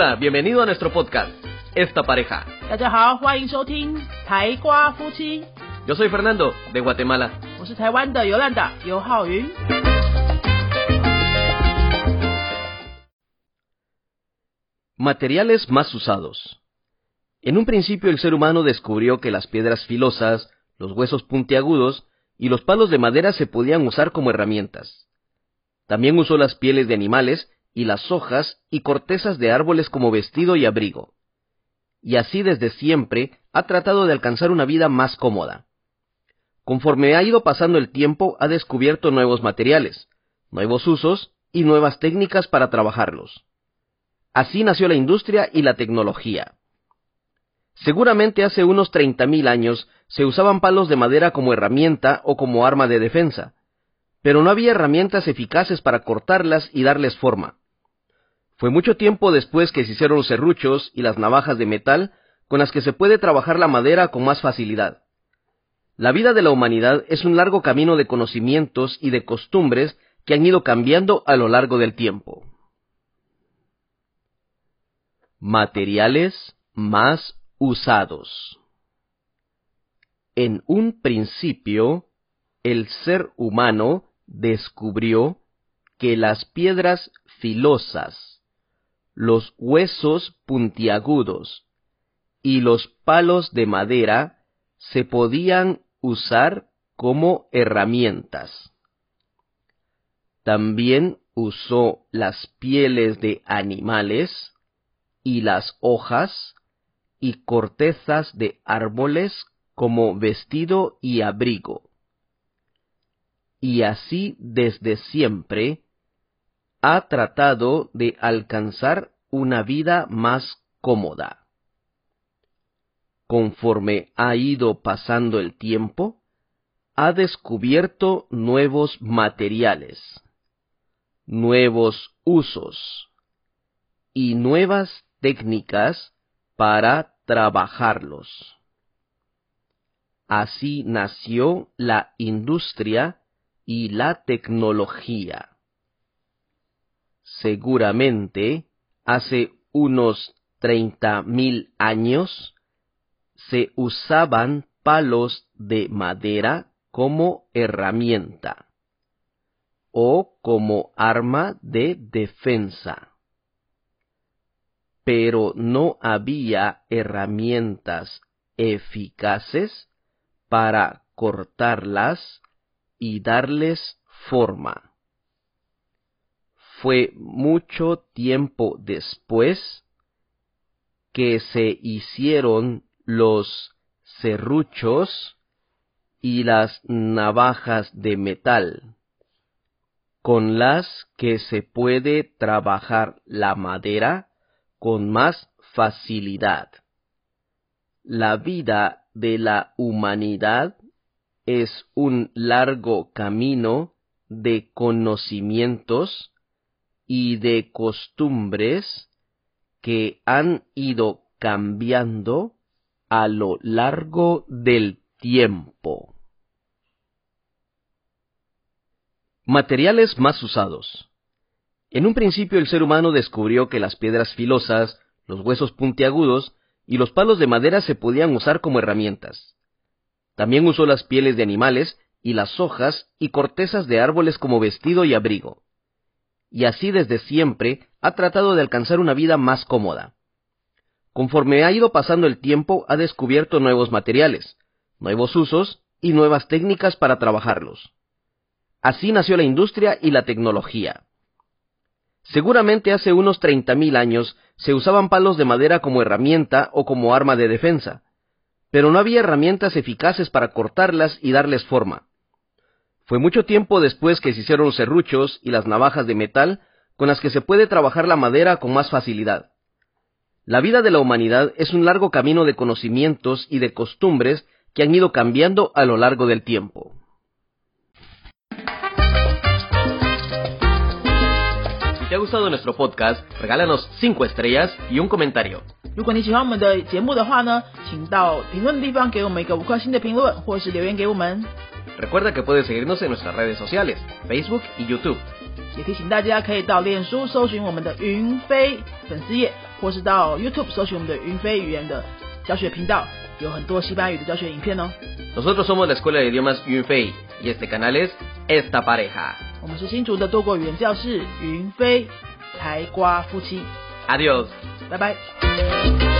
Hola, bienvenido a nuestro podcast, Esta Pareja. Yo soy Fernando, de Guatemala. Materiales más usados. En un principio el ser humano descubrió que las piedras filosas, los huesos puntiagudos y los palos de madera se podían usar como herramientas. También usó las pieles de animales y las hojas y cortezas de árboles como vestido y abrigo. Y así desde siempre ha tratado de alcanzar una vida más cómoda. Conforme ha ido pasando el tiempo ha descubierto nuevos materiales, nuevos usos y nuevas técnicas para trabajarlos. Así nació la industria y la tecnología. Seguramente hace unos 30.000 años se usaban palos de madera como herramienta o como arma de defensa, pero no había herramientas eficaces para cortarlas y darles forma. Fue mucho tiempo después que se hicieron los serruchos y las navajas de metal con las que se puede trabajar la madera con más facilidad. La vida de la humanidad es un largo camino de conocimientos y de costumbres que han ido cambiando a lo largo del tiempo. Materiales más usados. En un principio, el ser humano descubrió que las piedras filosas, los huesos puntiagudos y los palos de madera se podían usar como herramientas. También usó las pieles de animales y las hojas y cortezas de árboles como vestido y abrigo. Y así desde siempre ha tratado de alcanzar una vida más cómoda. Conforme ha ido pasando el tiempo, ha descubierto nuevos materiales, nuevos usos y nuevas técnicas para trabajarlos. Así nació la industria y la tecnología. Seguramente hace unos treinta mil años se usaban palos de madera como herramienta o como arma de defensa pero no había herramientas eficaces para cortarlas y darles forma. Fue mucho tiempo después que se hicieron los serruchos y las navajas de metal, con las que se puede trabajar la madera con más facilidad. La vida de la humanidad es un largo camino de conocimientos y de costumbres que han ido cambiando a lo largo del tiempo. Materiales más usados. En un principio el ser humano descubrió que las piedras filosas, los huesos puntiagudos y los palos de madera se podían usar como herramientas. También usó las pieles de animales y las hojas y cortezas de árboles como vestido y abrigo. Y así desde siempre ha tratado de alcanzar una vida más cómoda. Conforme ha ido pasando el tiempo ha descubierto nuevos materiales, nuevos usos y nuevas técnicas para trabajarlos. Así nació la industria y la tecnología. Seguramente hace unos 30.000 años se usaban palos de madera como herramienta o como arma de defensa, pero no había herramientas eficaces para cortarlas y darles forma. Fue mucho tiempo después que se hicieron los serruchos y las navajas de metal con las que se puede trabajar la madera con más facilidad. La vida de la humanidad es un largo camino de conocimientos y de costumbres que han ido cambiando a lo largo del tiempo. Si te ha gustado nuestro podcast, regálanos 5 estrellas y un comentario. 如果你喜欢我们的节目的话呢，请到评论地方给我们一个五颗星的评论，或是留言给我们。 Recuerda que puedes seguirnos en nuestras redes sociales, Facebook y YouTube. 也提醒大家可以到脸书搜寻我们的云飞粉丝页， 或是到 YouTube 搜寻我们的云飞语言的教学频道，有很多西班牙语的教学影片哦。 Nosotros somos la Escuela de Idiomas Yunfei y este canal es Esta Pareja. 我们是新竹的多国语言教室云飞台瓜夫妻， Adiós. 拜拜。